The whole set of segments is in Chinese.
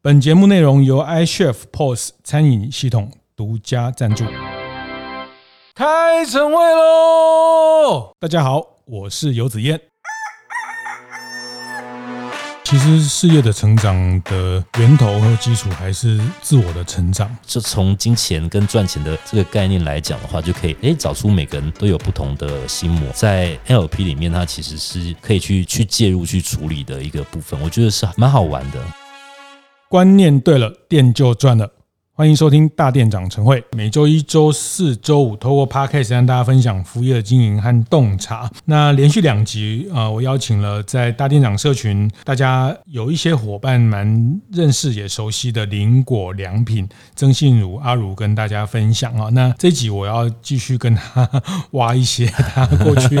本节目内容由 iChef POS 餐饮系统独家赞助。开晨会喽！大家好，我是游子燕。其实事业的成长的源头和基础还是自我的成长。就从金钱跟赚钱的这个概念来讲的话，就可以诶找出每个人都有不同的心魔，在 NLP 里面，它其实是可以去去介入去处理的一个部分。我觉得是蛮好玩的。观念对了，店就赚了。欢迎收听大店长晨会，每周一、周四、周五，透过 Podcast 让大家分享服务业经营和洞察。那连续两集啊，我邀请了在大店长社群，大家有一些伙伴蛮认识也熟悉的林果良品曾信如阿如跟大家分享啊。那这集我要继续跟他 挖一些他过去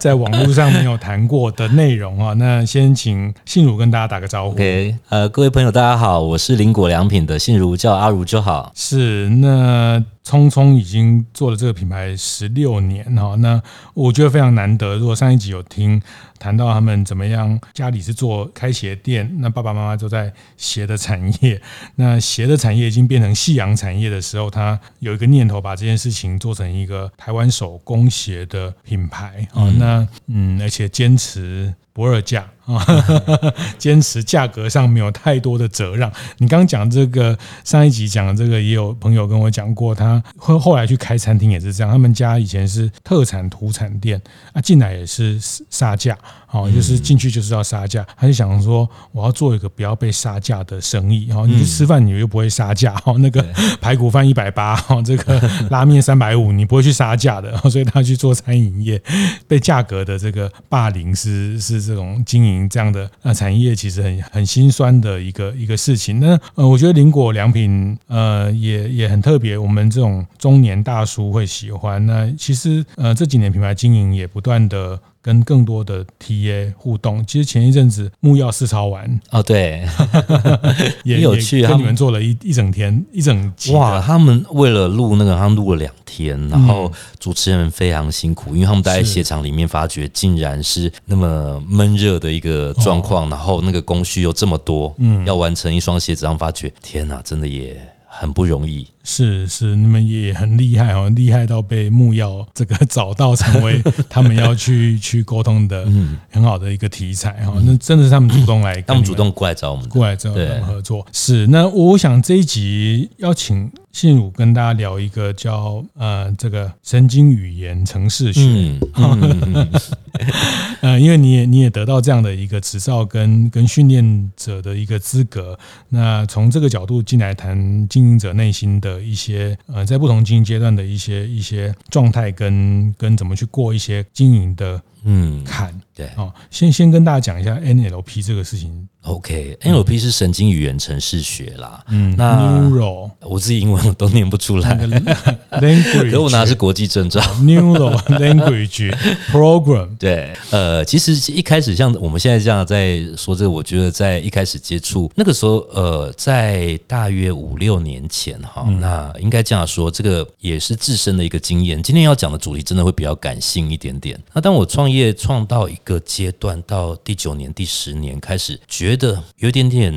在网络上没有谈过的内容啊。那先请信如跟大家打个招呼。OK，呃，各位朋友大家好，我是林果良品的信如，叫阿如就好。是，那聪聪已经做了这个品牌十六年哈，那我觉得非常难得。如果上一集有听谈到他们怎么样，家里是做开鞋店，那爸爸妈妈都在鞋的产业，那鞋的产业已经变成夕阳产业的时候，他有一个念头，把这件事情做成一个台湾手工鞋的品牌啊。那嗯，而且坚持不二价。啊 坚持价格上没有太多的折让。你刚刚讲这个上一集讲的这个，也有朋友跟我讲过，他后后来去开餐厅也是这样。他们家以前是特产土产店啊，进来也是杀价，哦，就是进去就是要杀价。他就想说，我要做一个不要被杀价的生意。哦，你去吃饭你又不会杀价，哦，那个排骨饭一百八，哦，这个拉面三百五，你不会去杀价的。所以他去做餐饮业，被价格的这个霸凌是是这种经营。这样的呃产业其实很很心酸的一个一个事情。那呃，我觉得林果良品呃也也很特别，我们这种中年大叔会喜欢。那其实呃这几年品牌经营也不断的。跟更多的 TA 互动，其实前一阵子木曜四超玩哦，对，也很有趣，跟你们做了一一整天一整集。哇，他们为了录那个，他们录了两天，然后主持人非常辛苦，因为他们待在鞋厂里面，发觉竟然是那么闷热的一个状况，然后那个工序又这么多，嗯，要完成一双鞋子，然后发觉天哪，真的也很不容易。是是，你们也很厉害哦，厉害到被木曜这个找到，成为 他们要去去沟通的很好的一个题材哈。那真的是他们主动来，他们主动过来找我们，过来找我们合作。是，那我想这一集要请信如跟大家聊一个叫呃这个神经语言程式学。嗯 嗯呃，因为你也你也得到这样的一个执照跟跟训练者的一个资格，那从这个角度进来谈经营者内心的。的一些呃，在不同经营阶段的一些一些状态，跟跟怎么去过一些经营的嗯看，对哦，先先跟大家讲一下 NLP 这个事情。OK，NLP 是神经语言程式学啦。嗯，那 Neuro 我自己英文我都念不出来。Language，可我拿的是国际证照。Neuro Language Program。对，呃，其实一开始像我们现在这样在说这个，我觉得在一开始接触那个时候，呃，在大约五六年前哈，那应该这样说，这个也是自身的一个经验。今天要讲的主题真的会比较感性一点点。那当我创业创到一个阶段，到第九年、第十年开始觉。得有一点点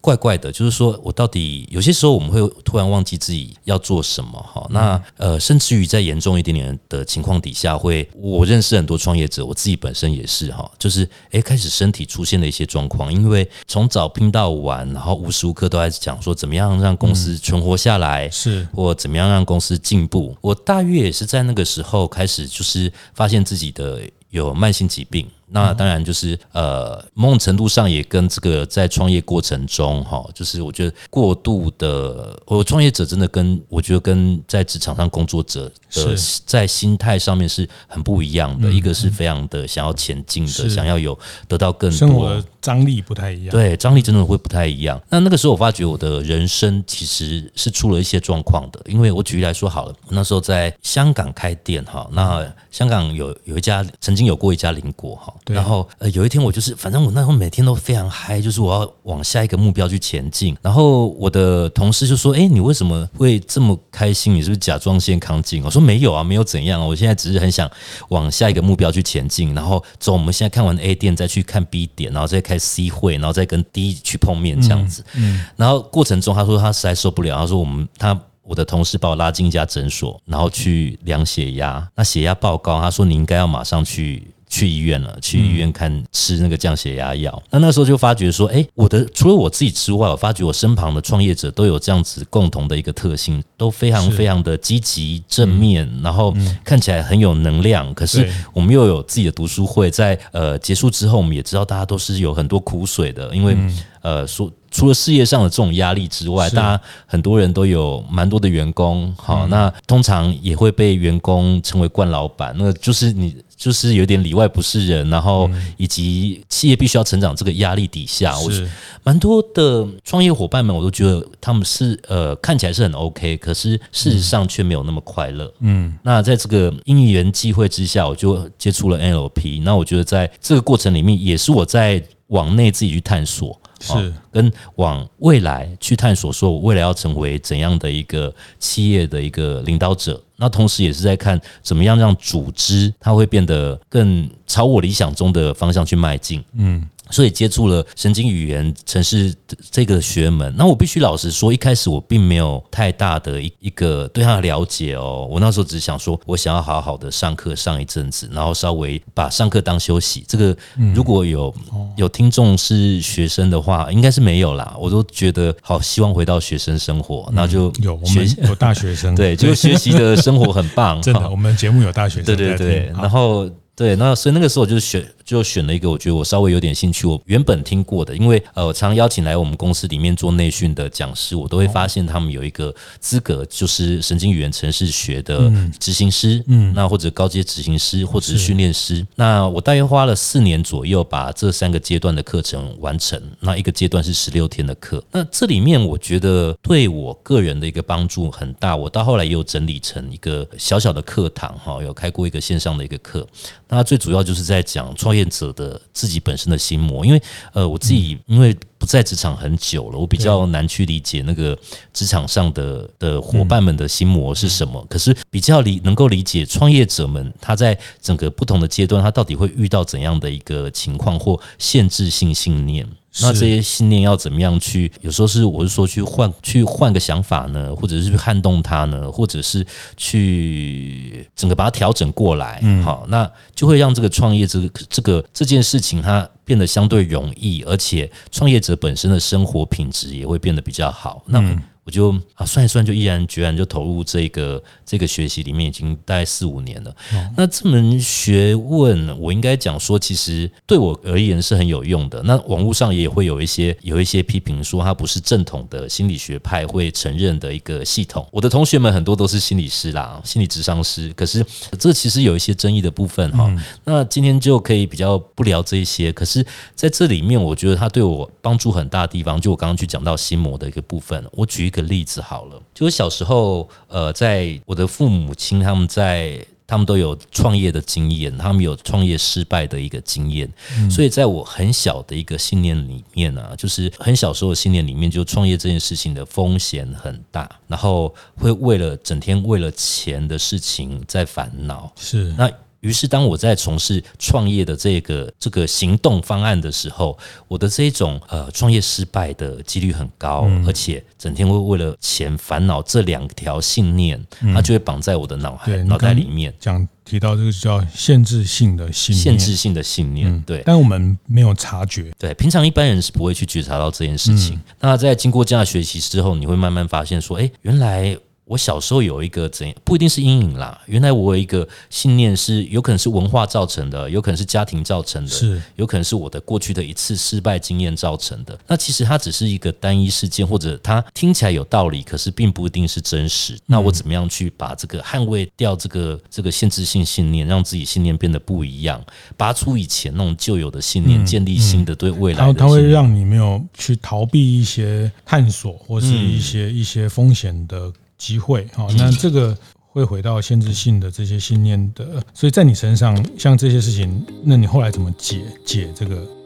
怪怪的，就是说我到底有些时候我们会突然忘记自己要做什么哈。那呃，甚至于在严重一点点的情况底下，会我认识很多创业者，我自己本身也是哈，就是诶开始身体出现了一些状况，因为从早拼到晚，然后无时无刻都在讲说怎么样让公司存活下来，是或怎么样让公司进步。我大约也是在那个时候开始，就是发现自己的有慢性疾病。那当然就是呃，某种程度上也跟这个在创业过程中哈，就是我觉得过度的，我创业者真的跟我觉得跟在职场上工作者的在心态上面是很不一样的。一个是非常的想要前进的，想要有得到更多，生活张力不太一样。对，张力真的会不太一样。那那个时候我发觉我的人生其实是出了一些状况的，因为我举例来说好了，那时候在香港开店哈，那香港有有一家曾经有过一家邻国哈。好。然后呃，有一天我就是，反正我那时候每天都非常嗨，就是我要往下一个目标去前进。然后我的同事就说：“哎，你为什么会这么开心？你是不是甲状腺亢进？”我说：“没有啊，没有怎样。我现在只是很想往下一个目标去前进。然后走，我们现在看完 A 店，再去看 B 点，然后再开 C 会，然后再跟 D 去碰面这样子。嗯，然后过程中他说他实在受不了，他说我们他。”我的同事把我拉进一家诊所，然后去量血压。那血压报告，他说你应该要马上去去医院了，去医院看吃那个降血压药。那那时候就发觉说，哎，我的除了我自己之外，我发觉我身旁的创业者都有这样子共同的一个特性，都非常非常的积极正面，然后看起来很有能量。可是我们又有自己的读书会，在呃结束之后，我们也知道大家都是有很多苦水的，因为呃说。除了事业上的这种压力之外，大家很多人都有蛮多的员工，好，那通常也会被员工称为惯老板，那就是你就是有点里外不是人，然后以及企业必须要成长这个压力底下，我是蛮多的创业伙伴们，我都觉得他们是呃看起来是很 OK，可是事实上却没有那么快乐。嗯，那在这个因缘际会之下，我就接触了 NLP，那我觉得在这个过程里面，也是我在往内自己去探索。是跟往未来去探索，说我未来要成为怎样的一个企业的一个领导者，那同时也是在看怎么样让组织它会变得更朝我理想中的方向去迈进。嗯。所以接触了神经语言程式这个学门，那我必须老实说，一开始我并没有太大的一一个对他的了解哦。我那时候只想说，我想要好好的上课上一阵子，然后稍微把上课当休息。这个如果有有听众是学生的话，应该是没有啦。我都觉得好希望回到学生生活，那就有我们有大学生，对，就学习的生活很棒。真的，我们节目有大学生，对对对，然后对，那所以那个时候我就选。就选了一个我觉得我稍微有点兴趣，我原本听过的，因为呃，我常邀请来我们公司里面做内训的讲师，我都会发现他们有一个资格，就是神经语言程式学的执行师，嗯，那或者高阶执行师，或者是训练师。那我大约花了四年左右把这三个阶段的课程完成。那一个阶段是十六天的课，那这里面我觉得对我个人的一个帮助很大。我到后来也有整理成一个小小的课堂，哈，有开过一个线上的一个课。那最主要就是在讲创业。变者的自己本身的心魔，因为呃，我自己因为不在职场很久了，我比较难去理解那个职场上的的伙伴们的心魔是什么。可是比较理能够理解创业者们他在整个不同的阶段，他到底会遇到怎样的一个情况或限制性信念。那这些信念要怎么样去？有时候是我是说去换去换个想法呢，或者是去撼动它呢，或者是去整个把它调整过来。嗯，好，那就会让这个创业这个这个这件事情它变得相对容易，而且创业者本身的生活品质也会变得比较好。那我就啊算一算，就毅然决然就投入这个这个学习里面，已经大概四五年了。那这门学问，我应该讲说，其实对我而言是很有用的。那网络上也会有一些有一些批评说，它不是正统的心理学派会承认的一个系统。我的同学们很多都是心理师啦，心理智商师，可是这其实有一些争议的部分哈。那今天就可以比较不聊这一些，可是在这里面，我觉得它对我帮助很大的地方，就我刚刚去讲到心魔的一个部分，我举一个。个例子好了，就是小时候，呃，在我的父母亲他们在他们都有创业的经验，他们有创业失败的一个经验，嗯、所以在我很小的一个信念里面呢、啊，就是很小时候的信念里面，就创业这件事情的风险很大，然后会为了整天为了钱的事情在烦恼，是。那。于是，当我在从事创业的这个这个行动方案的时候，我的这种呃创业失败的几率很高，嗯、而且整天会为了钱烦恼，这两条信念，嗯、它就会绑在我的脑海脑袋里面。讲提到这个叫限制性的信念，限制性的信念，嗯、对，但我们没有察觉。对，平常一般人是不会去觉察到这件事情。嗯、那在经过这样的学习之后，你会慢慢发现说，哎，原来。我小时候有一个怎样，不一定是阴影啦。原来我有一个信念是，有可能是文化造成的，有可能是家庭造成的，是有可能是我的过去的一次失败经验造成的。那其实它只是一个单一事件，或者它听起来有道理，可是并不一定是真实。那我怎么样去把这个捍卫掉这个这个限制性信念，让自己信念变得不一样，拔出以前那种旧有的信念，建立新的对未来的信念。它它会让你没有去逃避一些探索，或是一些一些风险的。机会，好，那这个会回到限制性的这些信念的。所以在你身上，像这些事情，那你后来怎么解解这个？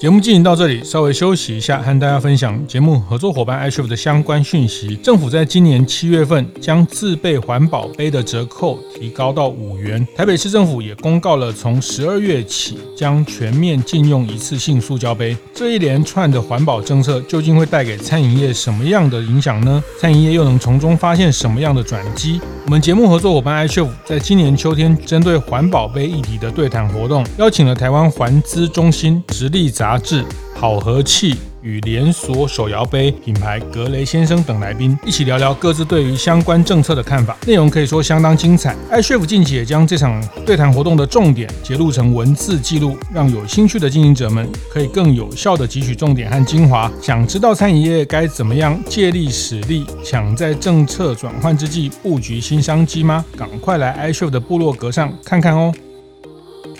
节目进行到这里，稍微休息一下，和大家分享节目合作伙伴 iCHEF 的相关讯息。政府在今年七月份将自备环保杯的折扣提高到五元。台北市政府也公告了，从十二月起将全面禁用一次性塑胶杯。这一连串的环保政策究竟会带给餐饮业什么样的影响呢？餐饮业又能从中发现什么样的转机？我们节目合作伙伴 iCHEF 在今年秋天针对环保杯议题的对谈活动，邀请了台湾环资中心、直立杂杂志、好和气与连锁手摇杯品牌格雷先生等来宾一起聊聊各自对于相关政策的看法，内容可以说相当精彩。iCHEF 近期也将这场对谈活动的重点节录成文字记录，让有兴趣的经营者们可以更有效地汲取重点和精华。想知道餐饮业该怎么样借力使力，抢在政策转换之际布局新商机吗？赶快来 iCHEF 的部落格上看看哦。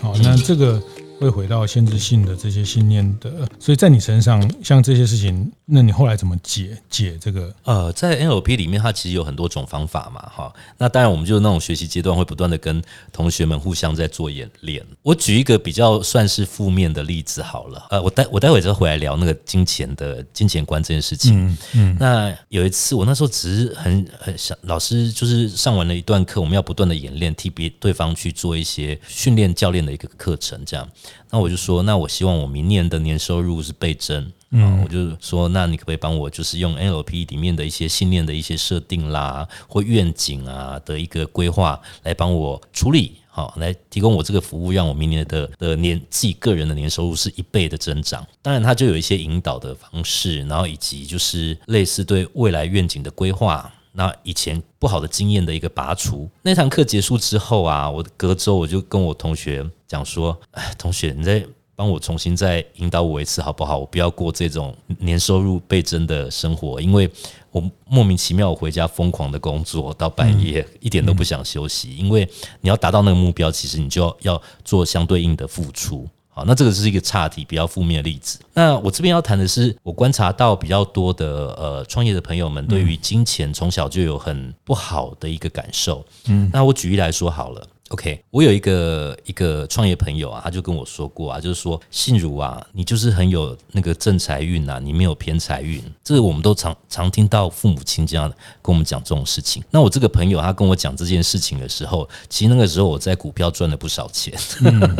好，那这个。会回到限制性的这些信念的，所以在你身上，像这些事情，那你后来怎么解解这个？呃，在 NLP 里面，它其实有很多种方法嘛，哈。那当然，我们就那种学习阶段会不断的跟同学们互相在做演练。我举一个比较算是负面的例子好了，呃，我待我待会再回来聊那个金钱的金钱观这件事情。嗯嗯。那有一次，我那时候只是很很想，老师就是上完了一段课，我们要不断的演练，替别对方去做一些训练教练的一个课程，这样。那我就说，那我希望我明年的年收入是倍增。嗯，我就说，那你可不可以帮我，就是用 NLP 里面的一些信念的一些设定啦，或愿景啊的一个规划来帮我处理，好，来提供我这个服务，让我明年的的年自己个人的年收入是一倍的增长。当然，它就有一些引导的方式，然后以及就是类似对未来愿景的规划。那以前不好的经验的一个拔除。那堂课结束之后啊，我隔周我就跟我同学讲说：“哎，同学，你再帮我重新再引导我一次好不好？我不要过这种年收入倍增的生活，因为我莫名其妙我回家疯狂的工作到半夜，一点都不想休息。因为你要达到那个目标，其实你就要要做相对应的付出。”好，那这个是一个差题，比较负面的例子。那我这边要谈的是，我观察到比较多的呃创业的朋友们，对于金钱从小就有很不好的一个感受。嗯，那我举例来说好了。OK，我有一个一个创业朋友啊，他就跟我说过啊，就是说信如啊，你就是很有那个正财运啊，你没有偏财运。这个我们都常常听到父母亲这样跟我们讲这种事情。那我这个朋友他跟我讲这件事情的时候，其实那个时候我在股票赚了不少钱，嗯、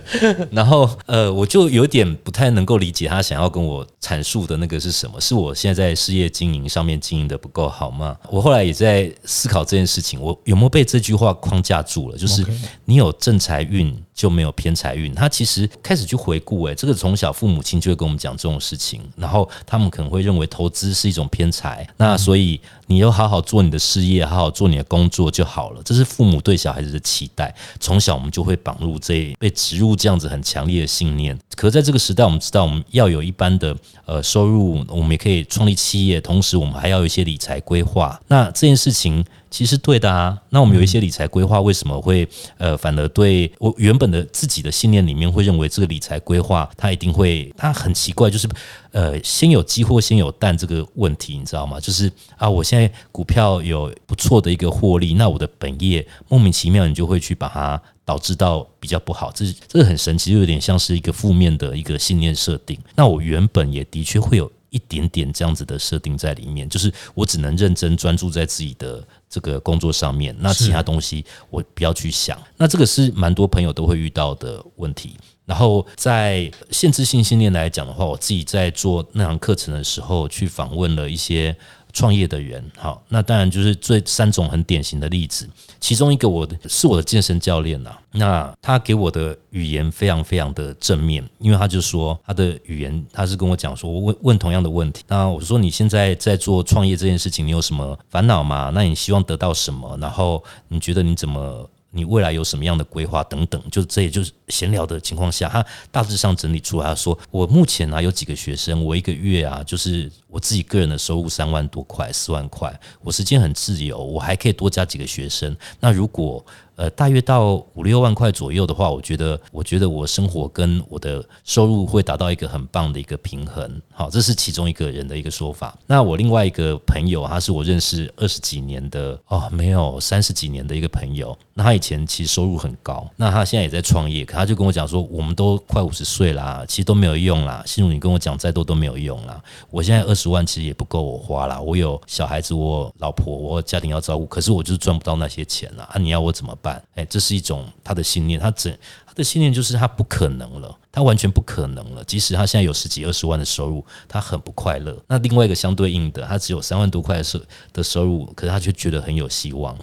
然后呃，我就有点不太能够理解他想要跟我阐述的那个是什么？是我现在在事业经营上面经营的不够好吗？我后来也在思考这件事情，我有没有被这句话框架住了？就是。是你有正财运就没有偏财运。他其实开始去回顾，哎，这个从小父母亲就会跟我们讲这种事情，然后他们可能会认为投资是一种偏财，那所以你要好好做你的事业，好好做你的工作就好了。这是父母对小孩子的期待，从小我们就会绑入这被植入这样子很强烈的信念。可是在这个时代，我们知道我们要有一般的呃收入，我们也可以创立企业，同时我们还要有一些理财规划。那这件事情。其实对的啊，那我们有一些理财规划，为什么会呃反而对我原本的自己的信念里面会认为这个理财规划它一定会，它很奇怪，就是呃先有鸡或先有蛋这个问题，你知道吗？就是啊，我现在股票有不错的一个获利，那我的本业莫名其妙你就会去把它导致到比较不好，这是这个很神奇，就有点像是一个负面的一个信念设定。那我原本也的确会有。一点点这样子的设定在里面，就是我只能认真专注在自己的这个工作上面，那其他东西我不要去想。那这个是蛮多朋友都会遇到的问题。然后在限制性信念来讲的话，我自己在做那堂课程的时候，去访问了一些。创业的人，好，那当然就是这三种很典型的例子。其中一个我是我的健身教练呐，那他给我的语言非常非常的正面，因为他就说他的语言，他是跟我讲说，我问问同样的问题，那我说你现在在做创业这件事情，你有什么烦恼吗？那你希望得到什么？然后你觉得你怎么？你未来有什么样的规划等等，就这也就是闲聊的情况下，他大致上整理出来说，我目前啊有几个学生，我一个月啊就是我自己个人的收入三万多块、四万块，我时间很自由，我还可以多加几个学生。那如果呃，大约到五六万块左右的话，我觉得，我觉得我生活跟我的收入会达到一个很棒的一个平衡。好，这是其中一个人的一个说法。那我另外一个朋友，他是我认识二十几年的哦，没有三十几年的一个朋友。那他以前其实收入很高，那他现在也在创业，可他就跟我讲说，我们都快五十岁啦，其实都没有用啦。心如你跟我讲再多都没有用啦。我现在二十万其实也不够我花啦。我有小孩子，我老婆，我家庭要照顾，可是我就是赚不到那些钱了。啊，你要我怎么办？哎，这是一种他的信念，他整他的信念就是他不可能了，他完全不可能了。即使他现在有十几二十万的收入，他很不快乐。那另外一个相对应的，他只有三万多块的收的收入，可是他却觉得很有希望。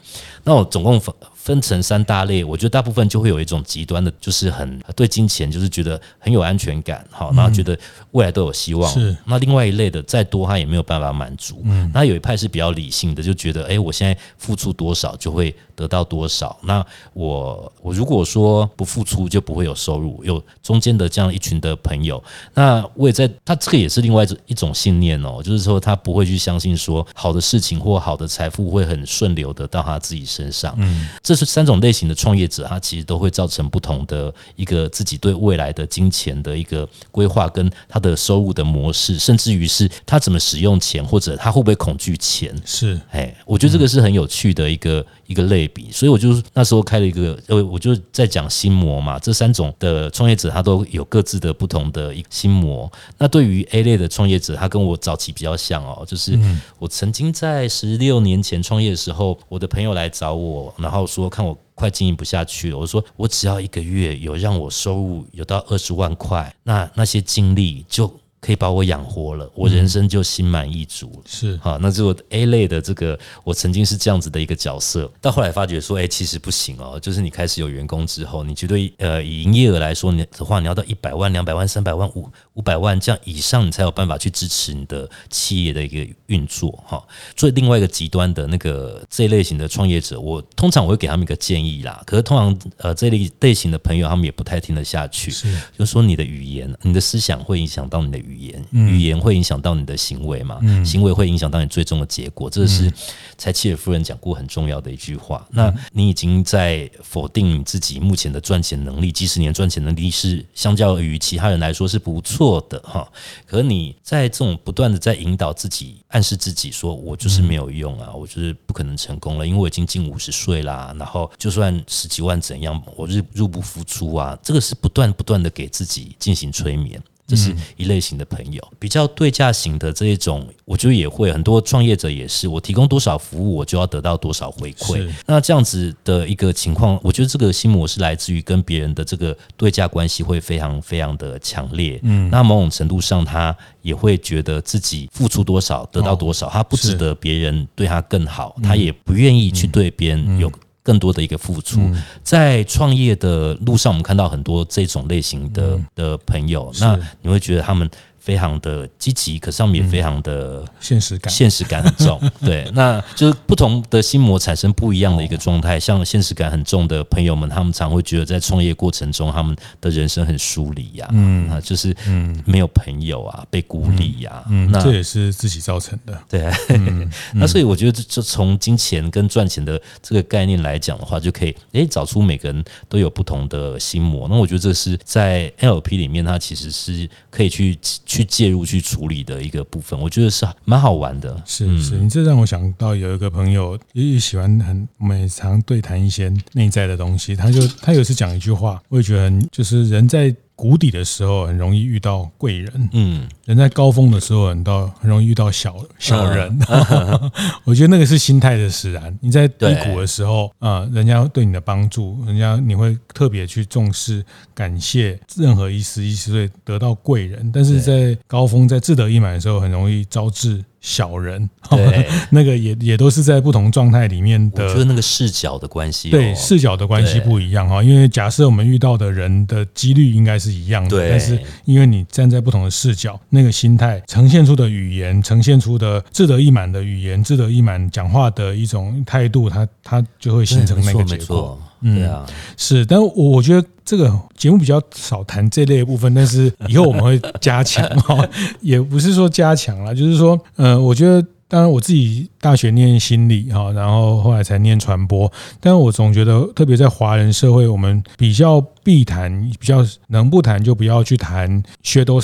那我总共分分成三大类，我觉得大部分就会有一种极端的，就是很对金钱就是觉得很有安全感，好，然后觉得未来都有希望。是。那另外一类的，再多他也没有办法满足。嗯。那有一派是比较理性的，就觉得，哎，我现在付出多少就会得到多少。那我我如果说不付出就不会有收入，有中间的这样一群的朋友，那我也在他这个也是另外一种信念哦，就是说他不会去相信说好的事情或好的财富会很顺流的到他自己身上。嗯，这是三种类型的创业者，他其实都会造成不同的一个自己对未来的金钱的一个规划，跟他的收入的模式，甚至于是他怎么使用钱，或者他会不会恐惧钱。是，哎，我觉得这个是很有趣的一个。一个类比，所以我就那时候开了一个，呃，我就在讲心魔嘛。这三种的创业者，他都有各自的不同的一个心魔。那对于 A 类的创业者，他跟我早期比较像哦，就是我曾经在十六年前创业的时候，我的朋友来找我，然后说看我快经营不下去了，我说我只要一个月有让我收入有到二十万块，那那些精力就。可以把我养活了，我人生就心满意足。了、是好，那就 A 类的这个，我曾经是这样子的一个角色，到后来发觉说，哎，其实不行哦。就是你开始有员工之后，你绝对呃，以营业额来说，你的话，你要到一百万、两百万、三百万、五五百万这样以上，你才有办法去支持你的企业的一个运作。哈，所以另外一个极端的那个这一类型的创业者，我通常我会给他们一个建议啦。可是通常呃这类类型的朋友，他们也不太听得下去。是，就是说你的语言、你的思想会影响到你的语言。语言，语言会影响到你的行为嘛？嗯、行为会影响到你最终的结果，这是柴契尔夫人讲过很重要的一句话。嗯、那你已经在否定你自己目前的赚钱能力，即使你的赚钱能力是相较于其他人来说是不错的哈。可你在这种不断的在引导自己、暗示自己说，我就是没有用啊，我就是不可能成功了，因为我已经近五十岁啦。然后就算十几万怎样，我入入不敷出啊。这个是不断不断的给自己进行催眠。这是一类型的朋友，比较对价型的这一种，我觉得也会很多创业者也是，我提供多少服务，我就要得到多少回馈。那这样子的一个情况，我觉得这个心魔是来自于跟别人的这个对价关系会非常非常的强烈。嗯，那某种程度上，他也会觉得自己付出多少得到多少，他不值得别人对他更好，他也不愿意去对别人有。更多的一个付出，在创业的路上，我们看到很多这种类型的的朋友，那你会觉得他们。非常的积极，可是他们也非常的现实感，现实感很重。对，那就是不同的心魔产生不一样的一个状态。像现实感很重的朋友们，他们常会觉得在创业过程中，他们的人生很疏离呀，嗯啊，就是嗯没有朋友啊，被孤立呀，嗯，那这也是自己造成的。对，那所以我觉得，就从金钱跟赚钱的这个概念来讲的话，就可以诶找出每个人都有不同的心魔。那我觉得这是在 NLP 里面，它其实是可以去。去介入去处理的一个部分，我觉得是蛮好玩的。是是，你这让我想到有一个朋友也喜欢很，我们常对谈一些内在的东西。他就他有一次讲一句话，我也觉得很，就是人在。谷底的时候很容易遇到贵人，嗯，人在高峰的时候很到很容易遇到小小人，嗯、我觉得那个是心态的使然。你在低谷的时候啊人家对你的帮助，人家你会特别去重视、感谢任何一丝一丝，所以得到贵人。但是在高峰、在志得意满的时候，很容易招致。小人，对，那个也也都是在不同状态里面的，就是那个视角的关系，对，视角的关系不一样哈。因为假设我们遇到的人的几率应该是一样的，对，但是因为你站在不同的视角，那个心态呈现出的语言，呈现出的志得意满的语言，志得意满讲话的一种态度，它它就会形成那个结果。嗯，对啊，是，但我我觉得这个节目比较少谈这类的部分，但是 以后我们会加强哈，也不是说加强了，就是说，呃，我觉得。当然，我自己大学念心理哈，然后后来才念传播。但是我总觉得，特别在华人社会，我们比较避谈，比较能不谈就不要去谈薛多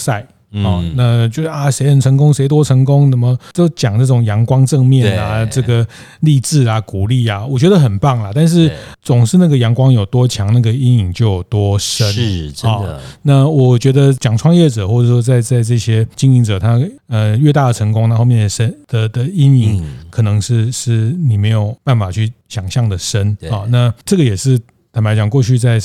赛。哦，那就是啊，谁很成功，谁多成功，怎么就讲这种阳光正面啊，这个励志啊，鼓励啊，我觉得很棒啦。但是总是那个阳光有多强，那个阴影就有多深，是真的。那我觉得讲创业者，或者说在在这些经营者，他呃越大的成功，那后面的深的的阴影，可能是是你没有办法去想象的深啊。那这个也是坦白讲，过去在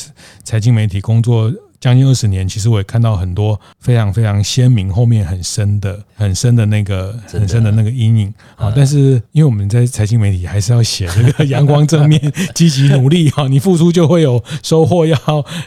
财经媒体工作。将近二十年，其实我也看到很多非常非常鲜明，后面很深的、很深的那个、很深的那个阴影啊。但是，因为我们在财经媒体还是要写这个阳光正面、积极努力哈，你付出就会有收获，要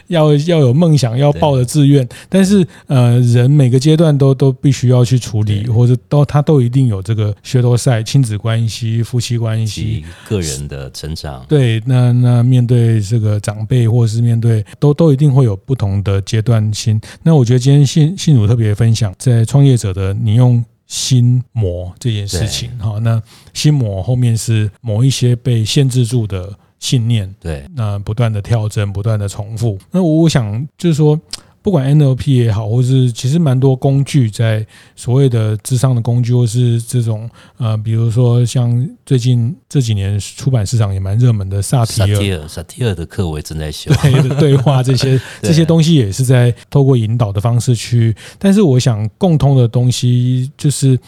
要要有梦想，要抱着志愿。但是，呃，人每个阶段都都必须要去处理，或者都他都一定有这个薛多赛、亲子关系、夫妻关系、个人的成长。对，那那面对这个长辈，或者是面对都都一定会有不同的阶段性，那我觉得今天信信主特别分享，在创业者的你用心魔这件事情，哈，那心魔后面是某一些被限制住的信念，对，那不断的跳针，不断的重复，那我想就是说。不管 NLP 也好，或是其实蛮多工具，在所谓的智商的工具，或是这种呃，比如说像最近这几年出版市场也蛮热门的萨提尔，萨提尔的课我也正在修，对 对话这些这些东西也是在透过引导的方式去，但是我想共通的东西就是。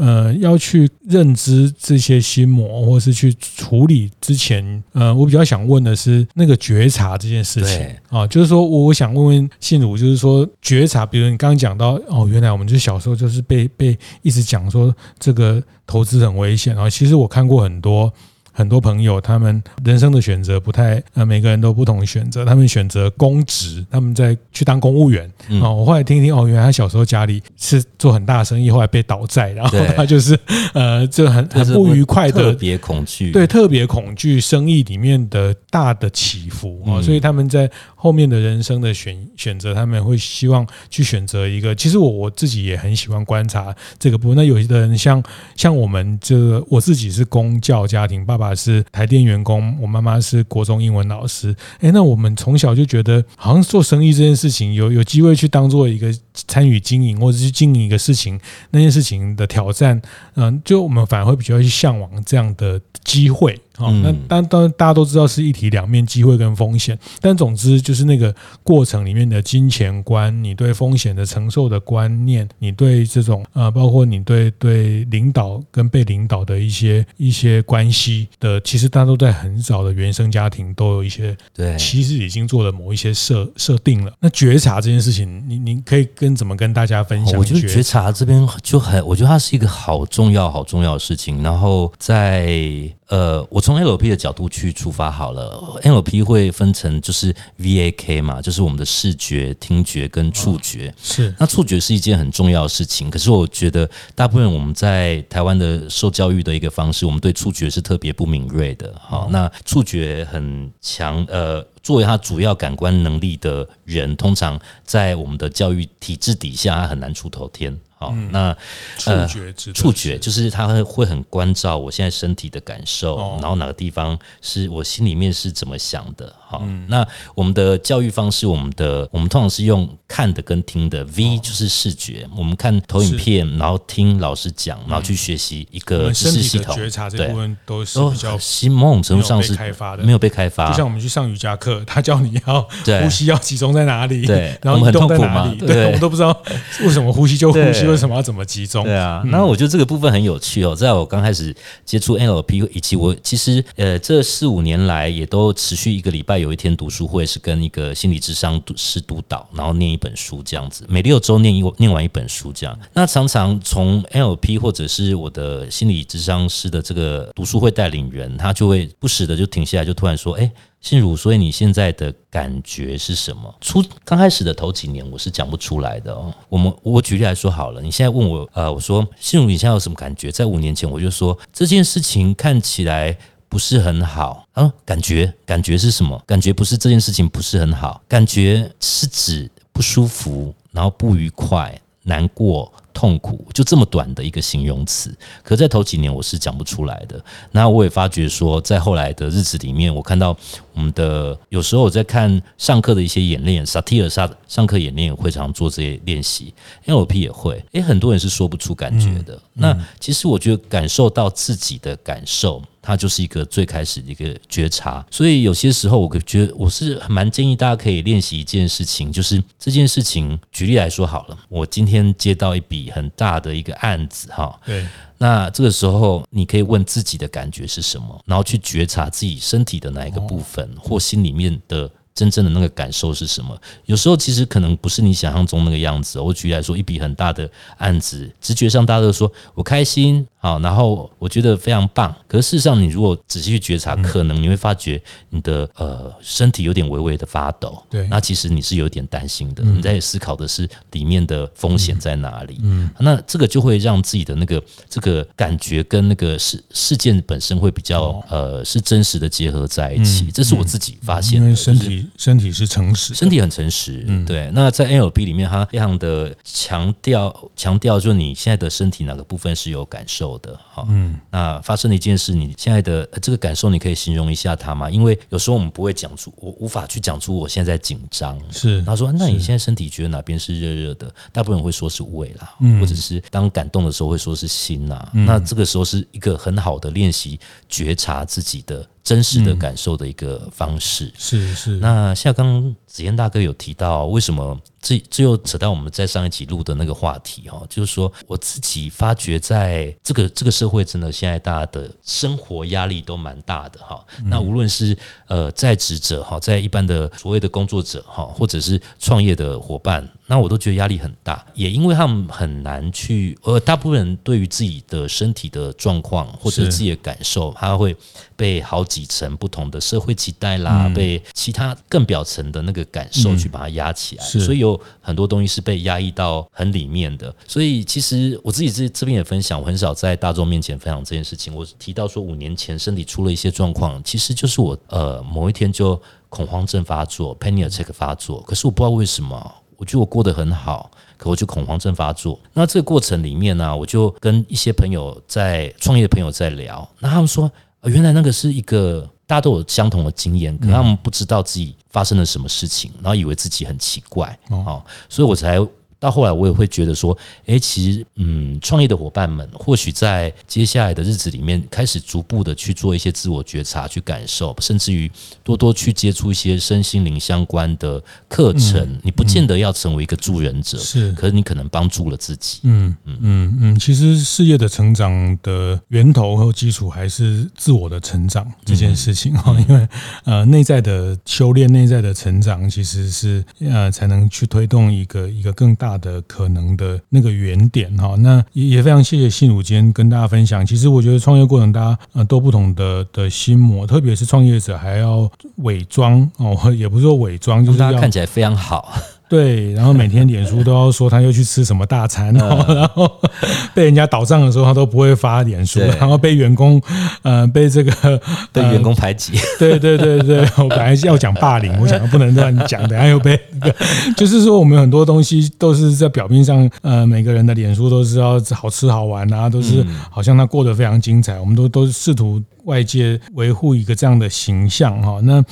呃，要去认知这些心魔，或是去处理之前，呃，我比较想问的是那个觉察这件事情啊，就是说，我我想问问信如，就是说觉察，比如你刚刚讲到，哦，原来我们就小时候就是被被一直讲说这个投资很危险啊，其实我看过很多。很多朋友，他们人生的选择不太，呃，每个人都不同的选择。他们选择公职，他们在去当公务员啊。我后来听一听，哦，原来他小时候家里是做很大的生意，后来被倒债，然后 他就是呃，就很很不愉快的，特别恐惧，对，特别恐惧生意里面的大的起伏啊。所以他们在后面的人生的选选择，他们会希望去选择一个。其实我我自己也很喜欢观察这个部分。那有些人像像我们这个，我自己是公教家庭，爸爸。是台电员工，我妈妈是国中英文老师。哎，那我们从小就觉得，好像做生意这件事情，有有机会去当做一个参与经营，或者去经营一个事情，那件事情的挑战，嗯，就我们反而会比较去向往这样的机会。哦，那当当然大家都知道是一体两面，机会跟风险。但总之就是那个过程里面的金钱观，你对风险的承受的观念，你对这种呃，包括你对对领导跟被领导的一些一些关系的，其实大家都在很早的原生家庭都有一些对，其实已经做了某一些设设定了。那觉察这件事情，你你可以跟怎么跟大家分享？我觉得觉察这边就很，我觉得它是一个好重要好重要的事情。然后在。呃，我从 NLP 的角度去出发好了。NLP 会分成就是 VAK 嘛，就是我们的视觉、听觉跟触觉。是，那触觉是一件很重要的事情。可是我觉得，大部分我们在台湾的受教育的一个方式，我们对触觉是特别不敏锐的。好，那触觉很强，呃，作为他主要感官能力的人，通常在我们的教育体制底下，他很难出头天。好，那呃，触觉就是他会会很关照我现在身体的感受，然后哪个地方是我心里面是怎么想的。好，那我们的教育方式，我们的我们通常是用看的跟听的，V 就是视觉，我们看投影片，然后听老师讲，然后去学习一个知识系统。觉察这部分都是比较某种程度上是开发的，没有被开发。就像我们去上瑜伽课，他教你要呼吸要集中在哪里，对，然后移动在哪里，对，我们都不知道为什么呼吸就呼吸。为什么要怎么集中？对啊，那我觉得这个部分很有趣哦。在我刚开始接触 NLP 以及我其实呃这四五年来也都持续一个礼拜有一天读书会，是跟一个心理智商师督导，然后念一本书这样子，每六周念一念完一本书这样。那常常从 LP 或者是我的心理咨商师的这个读书会带领人，他就会不时的就停下来，就突然说：“哎。”信如，所以你现在的感觉是什么？初刚开始的头几年，我是讲不出来的哦。我们我举例来说好了，你现在问我，呃，我说信如，你现在有什么感觉？在五年前，我就说这件事情看起来不是很好啊，感觉感觉是什么？感觉不是这件事情不是很好，感觉是指不舒服，然后不愉快、难过。痛苦就这么短的一个形容词，可在头几年我是讲不出来的。那我也发觉说，在后来的日子里面，我看到我们的有时候我在看上课的一些演练，萨提尔上上课演练会常做这些练习，NLP 也会。诶，很多人是说不出感觉的。那其实我觉得感受到自己的感受。它就是一个最开始的一个觉察，所以有些时候我觉得我是蛮建议大家可以练习一件事情，就是这件事情，举例来说好了，我今天接到一笔很大的一个案子哈，对，那这个时候你可以问自己的感觉是什么，然后去觉察自己身体的哪一个部分或心里面的。真正的那个感受是什么？有时候其实可能不是你想象中那个样子。我举例来说，一笔很大的案子，直觉上大家都说我开心，好，然后我觉得非常棒。可是事实上，你如果仔细去觉察，可能你会发觉你的呃身体有点微微的发抖。对，那其实你是有点担心的。你在思考的是里面的风险在哪里？嗯，那这个就会让自己的那个这个感觉跟那个事事件本身会比较呃是真实的结合在一起。这是我自己发现的，因为身体。身体是诚实，身体很诚实。嗯，对。那在 NLP 里面，它非常的强调强调，就是你现在的身体哪个部分是有感受的。哈，嗯。那发生了一件事，你现在的这个感受，你可以形容一下它吗？因为有时候我们不会讲出，我无法去讲出我现在紧张。是。他说：“那你现在身体觉得哪边是热热的？”大部分人会说是胃啦，或者是当感动的时候会说是心呐。那这个时候是一个很好的练习觉察自己的。真实的感受的一个方式，嗯、是是。那像刚刚子嫣大哥有提到，为什么这这又扯到我们在上一集录的那个话题哈，就是说我自己发觉，在这个这个社会，真的现在大家的生活压力都蛮大的哈。那无论是呃在职者哈，在一般的所谓的工作者哈，或者是创业的伙伴。那我都觉得压力很大，也因为他们很难去，呃，大部分人对于自己的身体的状况或者自己的感受，他会被好几层不同的社会期待啦，被其他更表层的那个感受去把它压起来，所以有很多东西是被压抑到很里面的。所以其实我自己这这边也分享，我很少在大众面前分享这件事情。我提到说五年前身体出了一些状况，其实就是我呃某一天就恐慌症发作，panic attack 发作，可是我不知道为什么。我觉得我过得很好，可我就恐慌症发作。那这个过程里面呢、啊，我就跟一些朋友在创业的朋友在聊，那他们说，原来那个是一个大家都有相同的经验，可他们不知道自己发生了什么事情，然后以为自己很奇怪，哦，所以我才。到后来，我也会觉得说，哎，其实，嗯，创业的伙伴们或许在接下来的日子里面，开始逐步的去做一些自我觉察、去感受，甚至于多多去接触一些身心灵相关的课程。嗯、你不见得要成为一个助人者，是，可是你可能帮助了自己。嗯嗯嗯嗯，其实事业的成长的源头和基础还是自我的成长这件事情哈，嗯、因为呃，内在的修炼、内在的成长，其实是呃，才能去推动一个一个更大。大的可能的那个原点哈，那也也非常谢谢信如今天跟大家分享。其实我觉得创业过程大家呃都不同的的心魔，特别是创业者还要伪装哦，也不是说伪装，就是大家看起来非常好。对，然后每天脸书都要说他又去吃什么大餐，然后 被人家倒账的时候他都不会发脸书，然后被员工呃被这个 被员工排挤，对对对对，我本来要讲霸凌，我想不能这样讲，等下又被那个，就是说我们很多东西都是在表面上，呃，每个人的脸书都是要好吃好玩啊，都是好像他过得非常精彩，我们都都是试图。外界维护一个这样的形象哈，那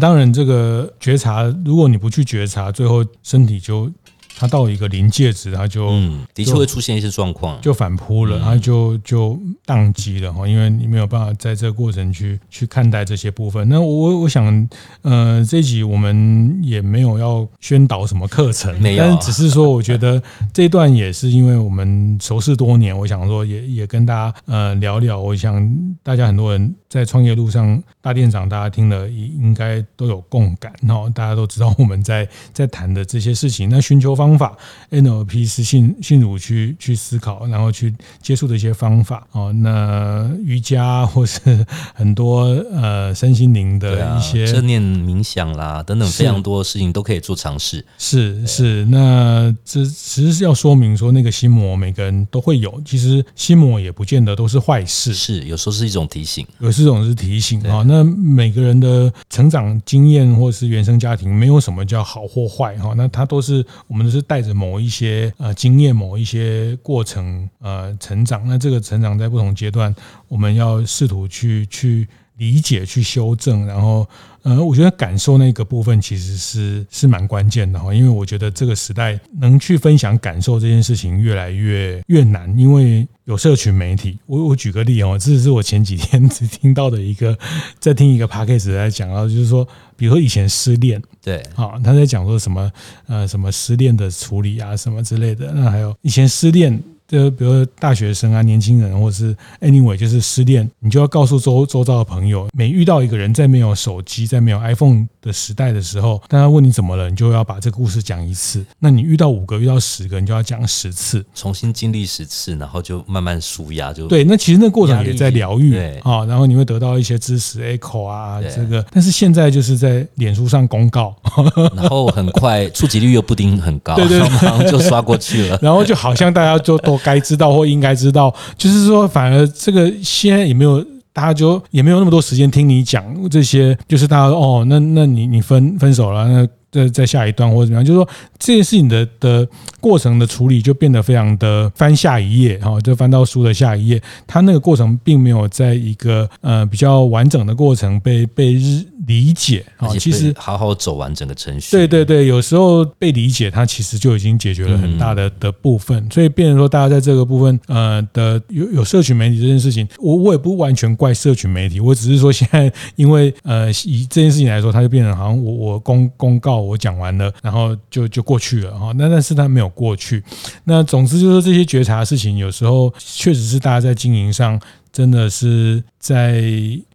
当然这个觉察，如果你不去觉察，最后身体就。他到一个临界值，他就嗯，的确会出现一些状况，就反扑了，他就就宕机了哈，因为你没有办法在这个过程去去看待这些部分。那我我想，呃，这一集我们也没有要宣导什么课程，没有，但是只是说，我觉得 这一段也是因为我们熟识多年，我想说也也跟大家呃聊聊。我想大家很多人在创业路上，大店长大家听了应应该都有共感然后，大家都知道我们在在谈的这些事情，那寻求方。方法，NLP 是信信主去去思考，然后去接触的一些方法哦。那瑜伽或是很多呃身心灵的一些正念冥想啦等等，非常多的事情都可以做尝试。是是，那这其实是要说明说，那个心魔每个人都会有，其实心魔也不见得都是坏事，是有时候是一种提醒，有时候是提醒啊。那每个人的成长经验或是原生家庭，没有什么叫好或坏哈，那它都是我们都是带着某一些呃经验、某一些过程呃成长。那这个成长在不同阶段，我们要试图去去理解、去修正，然后。呃，我觉得感受那个部分其实是是蛮关键的哈，因为我觉得这个时代能去分享感受这件事情越来越越难，因为有社群媒体。我我举个例哦，这是我前几天只听到的一个，在听一个 p a c k a g e 在讲到，就是说，比如说以前失恋，对，啊，他在讲说什么呃什么失恋的处理啊什么之类的，那还有以前失恋。就比如大学生啊，年轻人，或者是 anyway，就是失恋，你就要告诉周周遭的朋友，每遇到一个人，在没有手机，在没有 iPhone 的时代的时候，大家问你怎么了，你就要把这个故事讲一次。那你遇到五个，遇到十个，你就要讲十次，重新经历十次，然后就慢慢舒压。就对，那其实那个过程也在疗愈啊，然后你会得到一些知识 echo 啊，这个。但是现在就是在脸书上公告，然后很快触及率又不一定很高，对 对，马上就刷过去了，然后就好像大家就都。该知道或应该知道，就是说，反而这个现在也没有，大家就也没有那么多时间听你讲这些，就是大家哦，那那你你分分手了，那再再下一段或者怎么样，就是说这件事情的的过程的处理就变得非常的翻下一页哈，就翻到书的下一页，它那个过程并没有在一个呃比较完整的过程被被日。理解啊，其实好好走完整个程序。对对对，有时候被理解，它其实就已经解决了很大的的部分。所以变成说，大家在这个部分，呃的有有社群媒体这件事情，我我也不完全怪社群媒体，我只是说现在因为呃以这件事情来说，它就变成好像我我公公告我讲完了，然后就就过去了哈。那但是它没有过去。那总之就是这些觉察的事情，有时候确实是大家在经营上真的是在。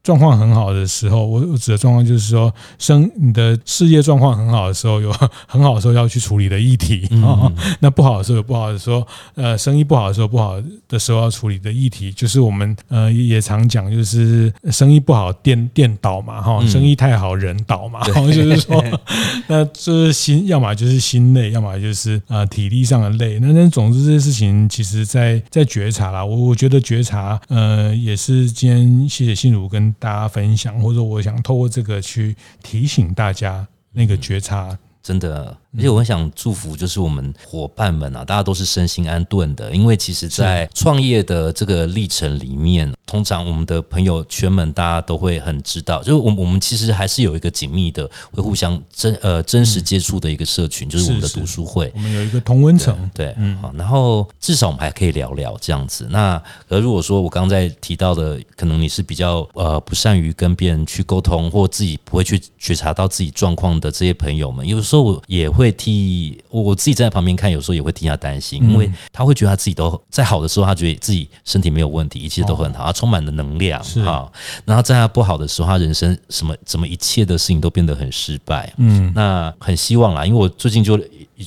状况很好的时候，我我指的状况就是说，生你的事业状况很好的时候，有很好的时候要去处理的议题啊。那不好的时候有不好的时候，呃，生意不好的时候，不好的时候要处理的议题，就是我们呃也常讲，就是生意不好，店店倒嘛，哈，生意太好，人倒嘛，就是说，那这是心，要么就是心累，要么就是呃体力上的累。那那总之这些事情，其实在在觉察啦。我我觉得觉察，呃，也是今天谢谢心如跟。大家分享，或者我想透过这个去提醒大家那个觉察，真的。而且我很想祝福，就是我们伙伴们啊，大家都是身心安顿的。因为其实，在创业的这个历程里面，通常我们的朋友圈们，大家都会很知道，就是我我们其实还是有一个紧密的，会互相真呃真实接触的一个社群，就是我们的读书会。我们有一个同温层，对，嗯，好，然后至少我们还可以聊聊这样子。那而如果说我刚才提到的，可能你是比较呃不善于跟别人去沟通，或自己不会去觉察到自己状况的这些朋友们，有时候我也会。替我自己站在旁边看，有时候也会替他担心，因为他会觉得他自己都在好的时候，他觉得自己身体没有问题，一切都很好，他充满了能量，哈。然后在他不好的时候，他人生什么怎么一切的事情都变得很失败，嗯。那很希望啦，因为我最近就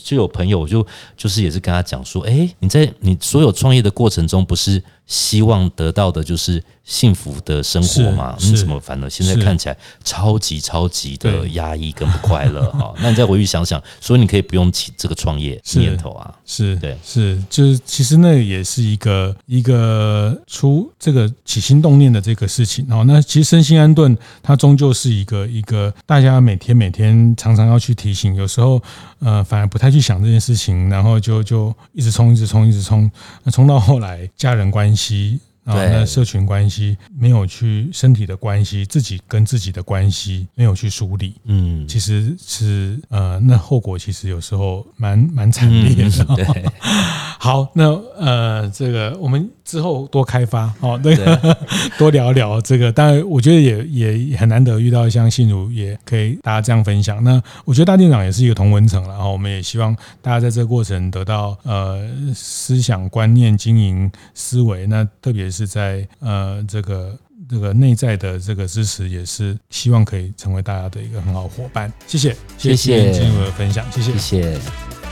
就有朋友，我就就是也是跟他讲说，哎，你在你所有创业的过程中，不是希望得到的就是。幸福的生活嘛，你怎么反而现在看起来超级超级的压抑跟不快乐哈？那你再回去想想，所以你可以不用起这个创业念头啊。是对，是就是其实那也是一个一个出这个起心动念的这个事情哦。那其实身心安顿，它终究是一个一个大家每天每天常常要去提醒，有时候呃反而不太去想这件事情，然后就就一直冲一直冲一直冲，那冲到后来家人关系。啊，那社群关系没有去身体的关系，自己跟自己的关系没有去梳理，嗯，其实是呃，那后果其实有时候蛮蛮惨烈的。嗯、对，好，那呃，这个我们之后多开发哦，那个 多聊聊这个。当然，我觉得也也很难得遇到像信如，也可以大家这样分享。那我觉得大店长也是一个同文层了，然后我们也希望大家在这个过程得到呃思想观念、经营思维，那特别是。是在呃这个这个内在的这个支持，也是希望可以成为大家的一个很好伙伴。谢谢，谢谢信如的分享，谢谢，谢谢。